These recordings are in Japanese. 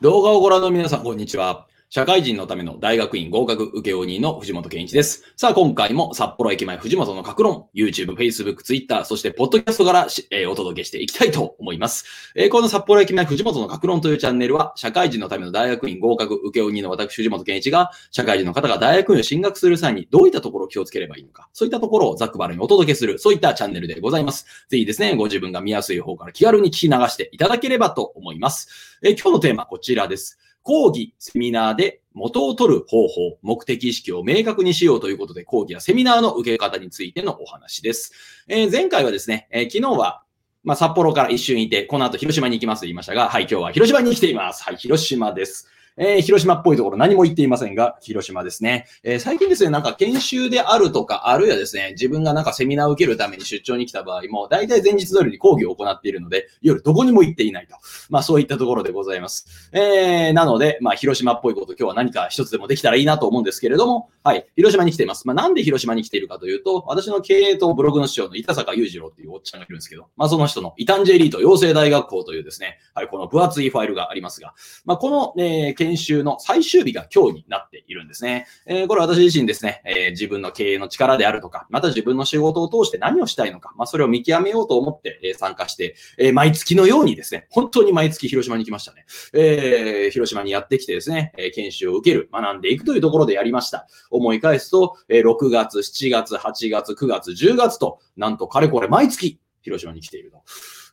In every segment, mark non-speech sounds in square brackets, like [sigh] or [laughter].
動画をご覧の皆さん、こんにちは。社会人のための大学院合格受け鬼の藤本健一です。さあ、今回も札幌駅前藤本の格論、YouTube、Facebook、Twitter、そしてポッドキャストから、えー、お届けしていきたいと思います。えー、この札幌駅前藤本の格論というチャンネルは、社会人のための大学院合格受け鬼の私藤本健一が、社会人の方が大学院を進学する際にどういったところを気をつければいいのか、そういったところをざっくばらにお届けする、そういったチャンネルでございます。ぜひですね、ご自分が見やすい方から気軽に聞き流していただければと思います。えー、今日のテーマこちらです。講義、セミナーで元を取る方法、目的意識を明確にしようということで、講義やセミナーの受け方についてのお話です。えー、前回はですね、えー、昨日は、まあ、札幌から一瞬いて、この後広島に行きますと言いましたが、はい、今日は広島に来ています。はい、広島です。えー、広島っぽいところ何も言っていませんが、広島ですね。えー、最近ですね、なんか研修であるとか、あるいはですね、自分がなんかセミナーを受けるために出張に来た場合も、大体前日通りに講義を行っているので、夜どこにも行っていないと。まあそういったところでございます。えー、なので、まあ広島っぽいこと今日は何か一つでもできたらいいなと思うんですけれども、はい、広島に来ています。まあなんで広島に来ているかというと、私の経営とブログの師匠の板坂裕次郎っていうおっちゃんがいるんですけど、まあその人のイタンジェリート養成大学校というですね、はい、この分厚いファイルがありますが、まあこの、えー、研修の最終日が今日になっているんですね。えー、これ私自身ですね、えー、自分の経営の力であるとか、また自分の仕事を通して何をしたいのか、まあ、それを見極めようと思って、え参加して、え毎月のようにですね、本当に毎月広島に来ましたね。えー、広島にやってきてですね、え研修を受ける、学んでいくというところでやりました。思い返すと、え6月、7月、8月、9月、10月と、なんとかれこれ毎月広島に来ていると。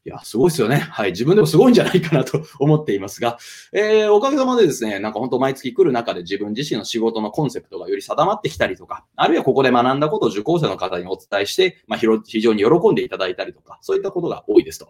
いや、すごいですよね。はい。自分でもすごいんじゃないかなと [laughs] 思っていますが、えー、おかげさまでですね、なんか本当毎月来る中で自分自身の仕事のコンセプトがより定まってきたりとか、あるいはここで学んだことを受講生の方にお伝えして、まあ、非常に喜んでいただいたりとか、そういったことが多いですと。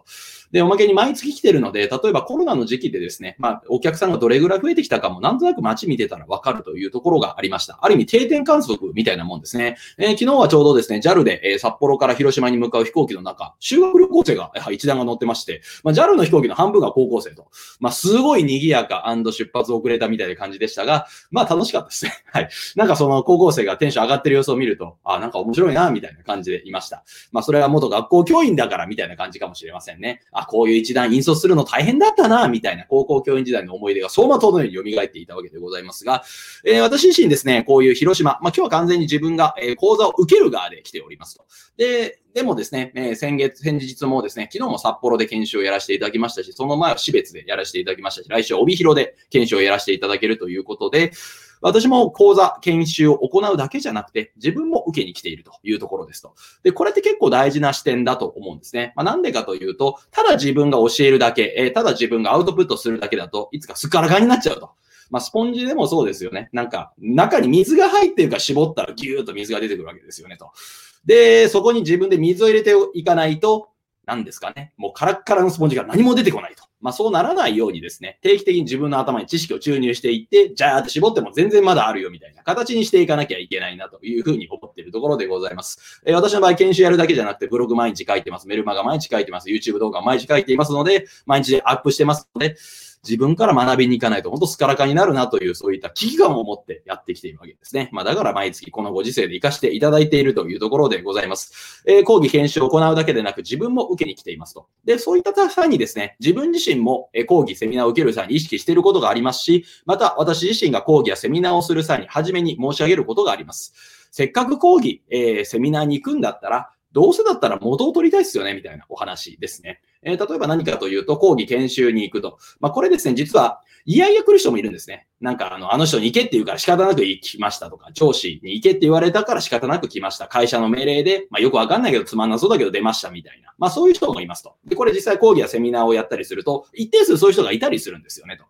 で、おまけに毎月来てるので、例えばコロナの時期でですね、まあ、お客さんがどれぐらい増えてきたかも、なんとなく街見てたらわかるというところがありました。ある意味定点観測みたいなもんですね。えー、昨日はちょうどですね、JAL で、え、札幌から広島に向かう飛行機の中、修学旅行生が一段が乗ってまして、まあ、JAL の飛行機の半分が高校生と。まあ、すごい賑やか出発遅れたみたいな感じでしたが、まあ、楽しかったですね。[laughs] はい。なんかその高校生がテンション上がってる様子を見ると、あ、なんか面白いな、みたいな感じでいました。まあ、それは元学校教員だからみたいな感じかもしれませんね。あ、こういう一段引率するの大変だったな、みたいな高校教員時代の思い出が走馬灯のように蘇っていたわけでございますが、えー、私自身ですね、こういう広島、まあ、今日は完全に自分が、え、講座を受ける側で来ておりますと。で、でもですね、え、先月、先日もですね、昨日も札幌で研修をやらせていただきましたし、その前は私別でやらせていただきましたし、来週は帯広で研修をやらせていただけるということで、私も講座、研修を行うだけじゃなくて、自分も受けに来ているというところですと。で、これって結構大事な視点だと思うんですね。まあ、なんでかというと、ただ自分が教えるだけ、えー、ただ自分がアウトプットするだけだといつかすっからかになっちゃうと。まあ、スポンジでもそうですよね。なんか、中に水が入ってるから絞ったらギューッと水が出てくるわけですよねと。で、そこに自分で水を入れていかないと、何ですかね。もうカラッカラのスポンジが何も出てこないと。まあそうならないようにですね、定期的に自分の頭に知識を注入していって、じゃあって絞っても全然まだあるよみたいな形にしていかなきゃいけないなというふうに思っているところでございます。えー、私の場合研修やるだけじゃなくてブログ毎日書いてます。メルマガ毎日書いてます。YouTube 動画毎日書いていますので、毎日アップしてますので、自分から学びに行かないと本当スカラカになるなというそういった危機感を持ってやってきているわけですね。まあだから毎月このご時世で活かしていただいているというところでございます。えー、講義研修を行うだけでなく自分も受けに来ていますと。で、そういった際にですね、自分自身も講義、セミナーを受ける際に意識していることがありますし、また私自身が講義やセミナーをする際に初めに申し上げることがあります。せっかく講義、えー、セミナーに行くんだったら、どうせだったら元を取りたいですよね、みたいなお話ですね。えー、例えば何かというと、講義研修に行くと。まあ、これですね、実は、いやいや来る人もいるんですね。なんか、あの、あの人に行けって言うから仕方なく行きましたとか、上司に行けって言われたから仕方なく来ました。会社の命令で、まあ、よくわかんないけどつまんなそうだけど出ましたみたいな。まあ、そういう人もいますと。で、これ実際講義やセミナーをやったりすると、一定数そういう人がいたりするんですよね、と。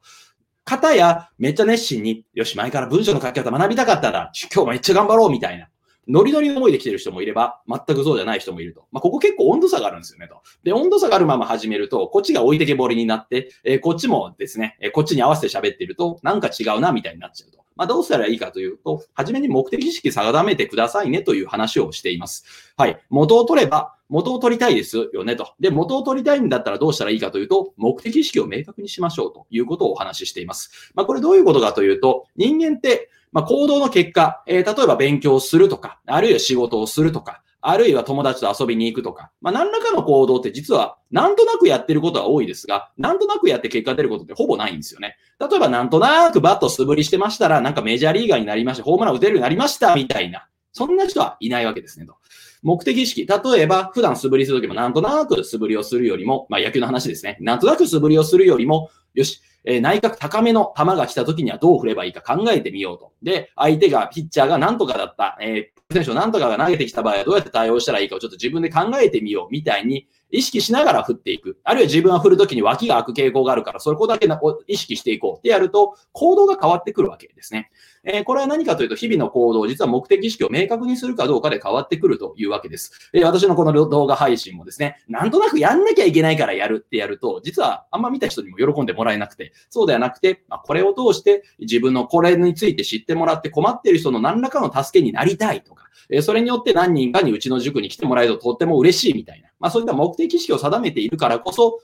方や、めっちゃ熱心に、よし、前から文章の書き方学びたかったら、今日めっちゃ頑張ろうみたいな。ノリノリの思いで来てる人もいれば、全くそうじゃない人もいると。まあ、ここ結構温度差があるんですよね、と。で、温度差があるまま始めると、こっちが置いてけぼりになって、えー、こっちもですね、えー、こっちに合わせて喋ってると、なんか違うな、みたいになっちゃうと。まあ、どうしたらいいかというと、初めに目的意識定めてくださいねという話をしています。はい。元を取れば、元を取りたいですよねと。で、元を取りたいんだったらどうしたらいいかというと、目的意識を明確にしましょうということをお話ししています。まあ、これどういうことかというと、人間って、まあ、行動の結果、えー、例えば勉強するとか、あるいは仕事をするとか、あるいは友達と遊びに行くとか、まあ、何らかの行動って実は、なんとなくやってることは多いですが、なんとなくやって結果出ることってほぼないんですよね。例えば、なんとなくバット素振りしてましたら、なんかメジャーリーガーになりました、ホームラン打てるようになりました、みたいな。そんな人はいないわけですね、と。目的意識。例えば、普段素振りするときもなんとなく素振りをするよりも、まあ野球の話ですね。なんとなく素振りをするよりも、よし、えー、内角高めの球が来た時にはどう振ればいいか考えてみようと。で、相手が、ピッチャーが何とかだった、えー、選手をなんとかが投げてきた場合はどうやって対応したらいいかをちょっと自分で考えてみようみたいに意識しながら振っていく。あるいは自分は振るときに脇が開く傾向があるから、そこだけ意識していこうってやると、行動が変わってくるわけですね。えー、これは何かというと、日々の行動、実は目的意識を明確にするかどうかで変わってくるというわけです。えー、私のこの動画配信もですね、なんとなくやんなきゃいけないからやるってやると、実はあんま見た人にも喜んでもらえなくて、そうではなくて、まあ、これを通して自分のこれについて知ってもらって困っている人の何らかの助けになりたいとか、えー、それによって何人かにうちの塾に来てもらえるととっても嬉しいみたいな、まあそういった目的意識を定めているからこそ、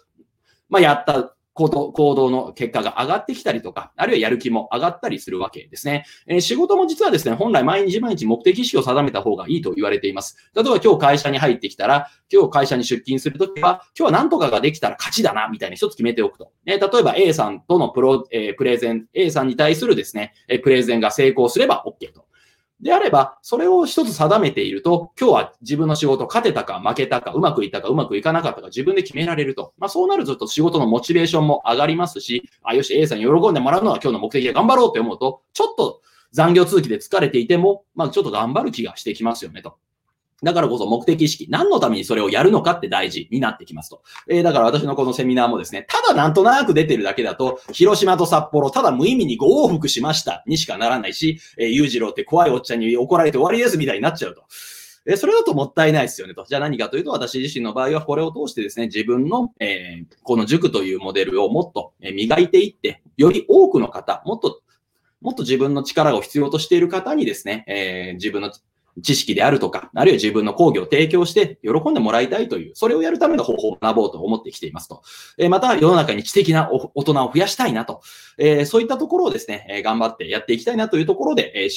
まあやった行動行動の結果が上がってきたりとか、あるいはやる気も上がったりするわけですね。えー、仕事も実はですね、本来毎日毎日目的意識を定めた方がいいと言われています。例えば今日会社に入ってきたら、今日会社に出勤するときは、今日は何とかができたら勝ちだな、みたいに一つ決めておくと。えー、例えば A さんとのプロ、えー、プレゼン、A さんに対するですね、えプレゼンが成功すれば OK と。であれば、それを一つ定めていると、今日は自分の仕事勝てたか負けたか、うまくいったかうまくいかなかったか自分で決められると。まあそうなると仕事のモチベーションも上がりますし、あ、よし、A さんに喜んでもらうのは今日の目的で頑張ろうって思うと、ちょっと残業続きで疲れていても、まあちょっと頑張る気がしてきますよねと。だからこそ目的意識、何のためにそれをやるのかって大事になってきますと。えー、だから私のこのセミナーもですね、ただなんとなく出てるだけだと、広島と札幌、ただ無意味にご往復しましたにしかならないし、えー、裕次郎って怖いおっちゃんに怒られて終わりですみたいになっちゃうと。えそれだともったいないですよねと。じゃあ何かというと、私自身の場合はこれを通してですね、自分の、えー、この塾というモデルをもっと磨いていって、より多くの方、もっと、もっと自分の力を必要としている方にですね、えー、自分の知識であるとか、あるいは自分の講義を提供して喜んでもらいたいという、それをやるための方法を学ぼうと思ってきていますと。えまた、世の中に知的な大人を増やしたいなと。えそういったところをですね、え頑張ってやっていきたいなというところで、え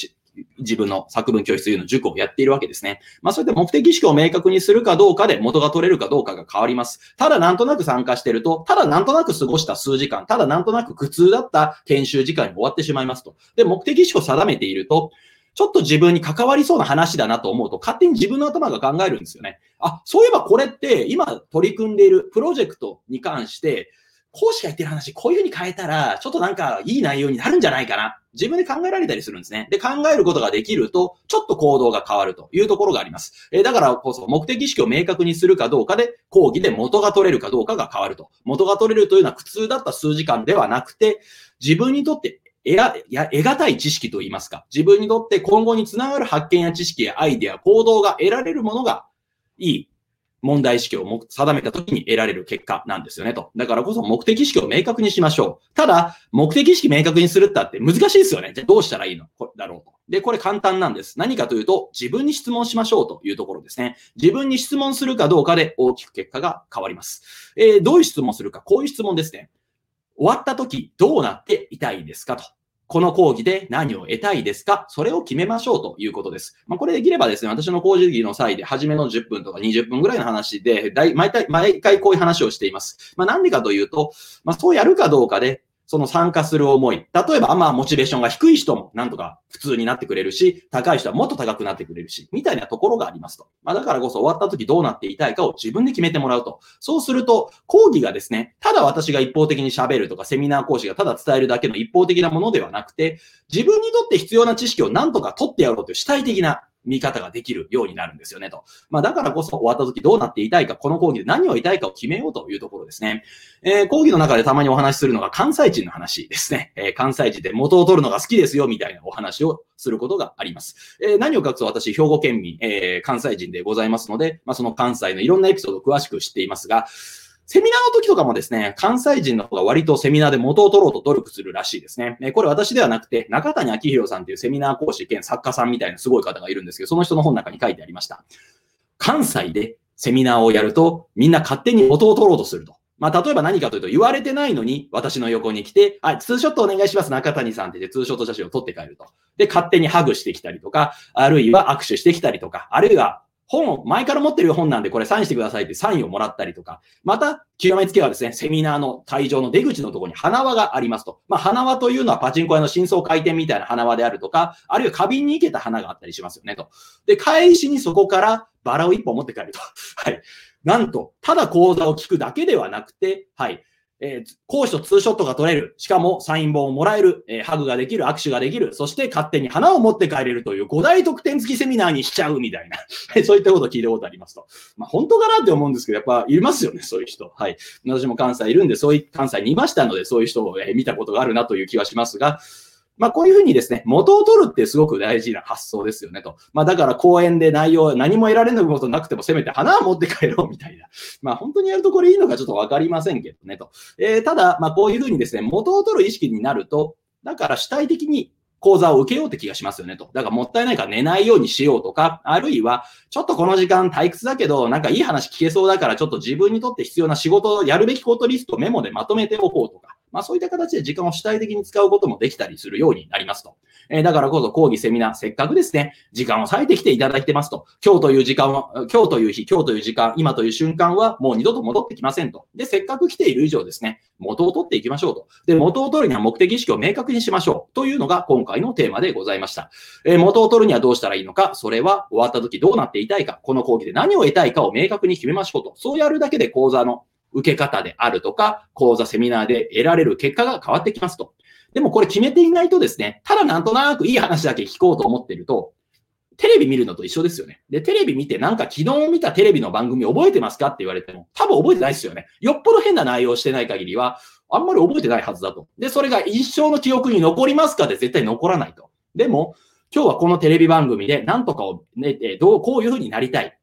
自分の作文教室というの塾をやっているわけですね。まあそういった目的意識を明確にするかどうかで元が取れるかどうかが変わります。ただなんとなく参加してると、ただなんとなく過ごした数時間、ただなんとなく苦痛だった研修時間に終わってしまいますと。で、目的意識を定めていると、ちょっと自分に関わりそうな話だなと思うと、勝手に自分の頭が考えるんですよね。あ、そういえばこれって今取り組んでいるプロジェクトに関して、講師が言ってる話、こういうふうに変えたら、ちょっとなんかいい内容になるんじゃないかな。自分で考えられたりするんですね。で、考えることができると、ちょっと行動が変わるというところがあります。えー、だからこそ、目的意識を明確にするかどうかで、講義で元が取れるかどうかが変わると。元が取れるというのは苦痛だった数時間ではなくて、自分にとって得ら、や、得難い知識といいますか、自分にとって今後につながる発見や知識やアイデア、行動が得られるものが、いい問題意識を定めたときに得られる結果なんですよね、と。だからこそ目的意識を明確にしましょう。ただ、目的意識明確にするったって難しいですよね。じゃあどうしたらいいの？だろうと。で、これ簡単なんです。何かというと、自分に質問しましょうというところですね。自分に質問するかどうかで大きく結果が変わります。えー、どういう質問するか。こういう質問ですね。終わった時どうなっていたいですかと。この講義で何を得たいですか？それを決めましょうということです。まあ、これできればですね、私の講義の際で、初めの10分とか20分ぐらいの話で、毎回、毎回こういう話をしています。まあ、なんでかというと、まあ、そうやるかどうかで、その参加する思い。例えば、まあ、モチベーションが低い人もなんとか普通になってくれるし、高い人はもっと高くなってくれるし、みたいなところがありますと。まあ、だからこそ終わった時どうなっていたいかを自分で決めてもらうと。そうすると、講義がですね、ただ私が一方的に喋るとか、セミナー講師がただ伝えるだけの一方的なものではなくて、自分にとって必要な知識をなんとか取ってやろうという主体的な見方ができるようになるんですよね、と。まあ、だからこそ終わった時どうなっていたいか、この講義で何を言いたいかを決めようというところですね。えー、講義の中でたまにお話しするのが関西人の話ですね。えー、関西人で元を取るのが好きですよ、みたいなお話をすることがあります。えー、何を隠す私、兵庫県民、え、関西人でございますので、まあ、その関西のいろんなエピソードを詳しく知っていますが、セミナーの時とかもですね、関西人の方が割とセミナーで元を取ろうと努力するらしいですね。これ私ではなくて、中谷明宏さんというセミナー講師兼作家さんみたいなすごい方がいるんですけど、その人の本の中に書いてありました。関西でセミナーをやると、みんな勝手に元を取ろうとすると。まあ、例えば何かというと、言われてないのに、私の横に来て、はい、ツーショットお願いします、中谷さんって言って、ツーショット写真を撮って帰ると。で、勝手にハグしてきたりとか、あるいは握手してきたりとか、あるいは本を前から持ってる本なんでこれサインしてくださいってサインをもらったりとか、また、極めつけはですね、セミナーの会場の出口のところに花輪がありますと。まあ、花輪というのはパチンコ屋の真相回転みたいな花輪であるとか、あるいは花瓶に行けた花があったりしますよねと。で、返しにそこからバラを一本持って帰ると。はい。なんと、ただ講座を聞くだけではなくて、はい。えー、講師とツーショットが取れる。しかも、サイン本をもらえる。えー、ハグができる。握手ができる。そして、勝手に花を持って帰れるという5大特典付きセミナーにしちゃうみたいな。[laughs] そういったことを聞いたことありますと。まあ、本当かなって思うんですけど、やっぱいますよね、そういう人。はい。私も関西いるんで、そういう、関西にいましたので、そういう人を、えー、見たことがあるなという気はしますが、まあ、こういうふうにですね、元を取るってすごく大事な発想ですよねと。まあ、だから講演で内容、何も得られることなくてもせめて花を持って帰ろうみたいな。まあ、本当にやるとこれいいのかちょっとわかりませんけどねと。えー、ただ、まあ、こういうふうにですね、元を取る意識になると、だから主体的に講座を受けようって気がしますよねと。だからもったいないから寝ないようにしようとか、あるいは、ちょっとこの時間退屈だけど、なんかいい話聞けそうだから、ちょっと自分にとって必要な仕事をやるべきことリストをメモでまとめておこうとか。まあそういった形で時間を主体的に使うこともできたりするようになりますと。えー、だからこそ講義、セミナー、せっかくですね、時間を割いてきていただいてますと。今日という時間は、今日という日、今日という時間、今という瞬間はもう二度と戻ってきませんと。で、せっかく来ている以上ですね、元を取っていきましょうと。で、元を取るには目的意識を明確にしましょう。というのが今回のテーマでございました。えー、元を取るにはどうしたらいいのか、それは終わった時どうなっていたいか、この講義で何を得たいかを明確に決めましょうと。そうやるだけで講座の受け方であるとか、講座、セミナーで得られる結果が変わってきますと。でもこれ決めていないとですね、ただなんとなくいい話だけ聞こうと思ってると、テレビ見るのと一緒ですよね。で、テレビ見てなんか昨日見たテレビの番組覚えてますかって言われても、多分覚えてないですよね。よっぽど変な内容してない限りは、あんまり覚えてないはずだと。で、それが一生の記憶に残りますかで絶対残らないと。でも、今日はこのテレビ番組で何とかをね、どう、こういうふうになりたい。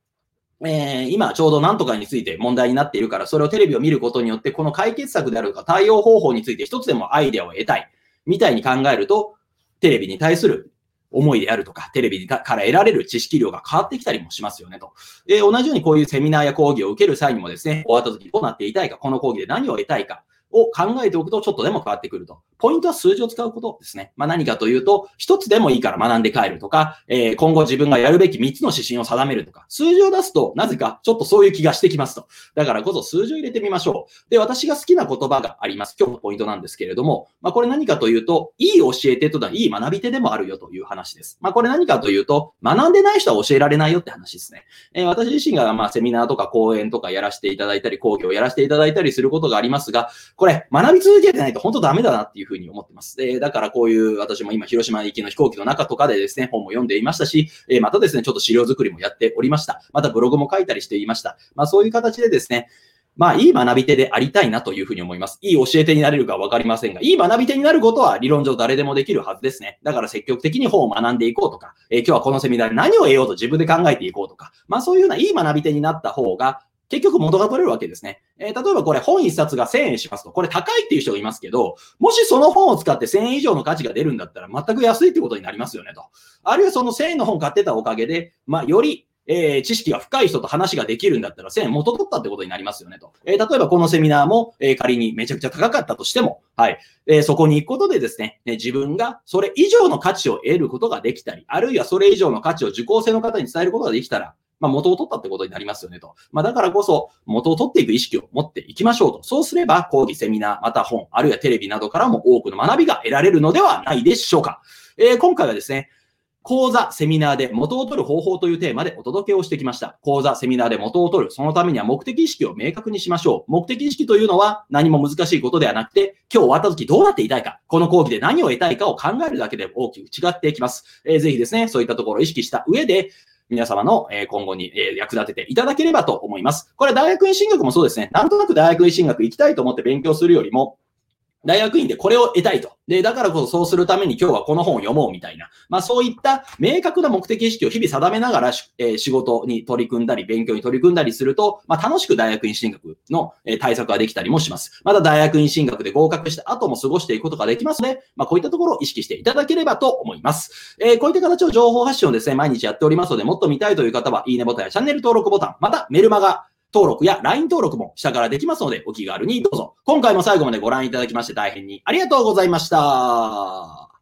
えー、今ちょうど何とかについて問題になっているから、それをテレビを見ることによって、この解決策であるとか対応方法について一つでもアイデアを得たい、みたいに考えると、テレビに対する思いであるとか、テレビから得られる知識量が変わってきたりもしますよねと。で、同じようにこういうセミナーや講義を受ける際にもですね、終わった時どうなっていたいか、この講義で何を得たいか、を考えておくとちょっとでも変わってくると。ポイントは数字を使うことですね。まあ、何かというと、一つでもいいから学んで帰るとか、えー、今後自分がやるべき三つの指針を定めるとか、数字を出すと、なぜかちょっとそういう気がしてきますと。だからこそ数字を入れてみましょう。で、私が好きな言葉があります。今日のポイントなんですけれども、まあ、これ何かというと、いい教えてといいい学び手でもあるよという話です。まあ、これ何かというと、学んでない人は教えられないよって話ですね。えー、私自身がまセミナーとか講演とかやらせていただいたり、講義をやらせていただいたりすることがありますが、これ学び続けてないと本当ダメだなっていうふうに思ってます。で、だからこういう、私も今広島行きの飛行機の中とかでですね、本も読んでいましたし、えまたですね、ちょっと資料作りもやっておりました。またブログも書いたりしていました。まあそういう形でですね、まあ、いい学び手でありたいなというふうに思います。いい教え手になれるかわかりませんが、いい学び手になることは理論上誰でもできるはずですね。だから積極的に本を学んでいこうとか、えー、今日はこのセミナーで何を得ようと自分で考えていこうとか、まあそういうようないい学び手になった方が、結局元が取れるわけですね。えー、例えばこれ本一冊が1000円しますと、これ高いっていう人がいますけど、もしその本を使って1000円以上の価値が出るんだったら全く安いってことになりますよねと。あるいはその1000円の本買ってたおかげで、まあよりえー、知識が深い人と話ができるんだったら1000円元取ったってことになりますよねと。えー、例えばこのセミナーも、えー、仮にめちゃくちゃ高かったとしても、はい。え、そこに行くことでですね、ね、自分がそれ以上の価値を得ることができたり、あるいはそれ以上の価値を受講生の方に伝えることができたら、まあ、元を取ったってことになりますよねと。まあ、だからこそ、元を取っていく意識を持っていきましょうと。そうすれば、講義、セミナー、また本、あるいはテレビなどからも多くの学びが得られるのではないでしょうか。えー、今回はですね、講座、セミナーで元を取る方法というテーマでお届けをしてきました。講座、セミナーで元を取る。そのためには目的意識を明確にしましょう。目的意識というのは何も難しいことではなくて、今日終わった時どうなっていたいか、この講義で何を得たいかを考えるだけで大きく違っていきます。えー、ぜひですね、そういったところを意識した上で、皆様の今後に役立てていただければと思います。これ大学院進学もそうですね。なんとなく大学院進学行きたいと思って勉強するよりも、大学院でこれを得たいと。で、だからこそそうするために今日はこの本を読もうみたいな。まあそういった明確な目的意識を日々定めながら、えー、仕事に取り組んだり、勉強に取り組んだりすると、まあ楽しく大学院進学の、え対策ができたりもします。また大学院進学で合格した後も過ごしていくことができますので、まあこういったところを意識していただければと思います。えー、こういった形の情報発信をですね、毎日やっておりますので、もっと見たいという方は、いいねボタンやチャンネル登録ボタン、またメルマガ、登録や LINE 登録も下からできますので、お気軽にどうぞ。今回も最後までご覧いただきまして大変にありがとうございました。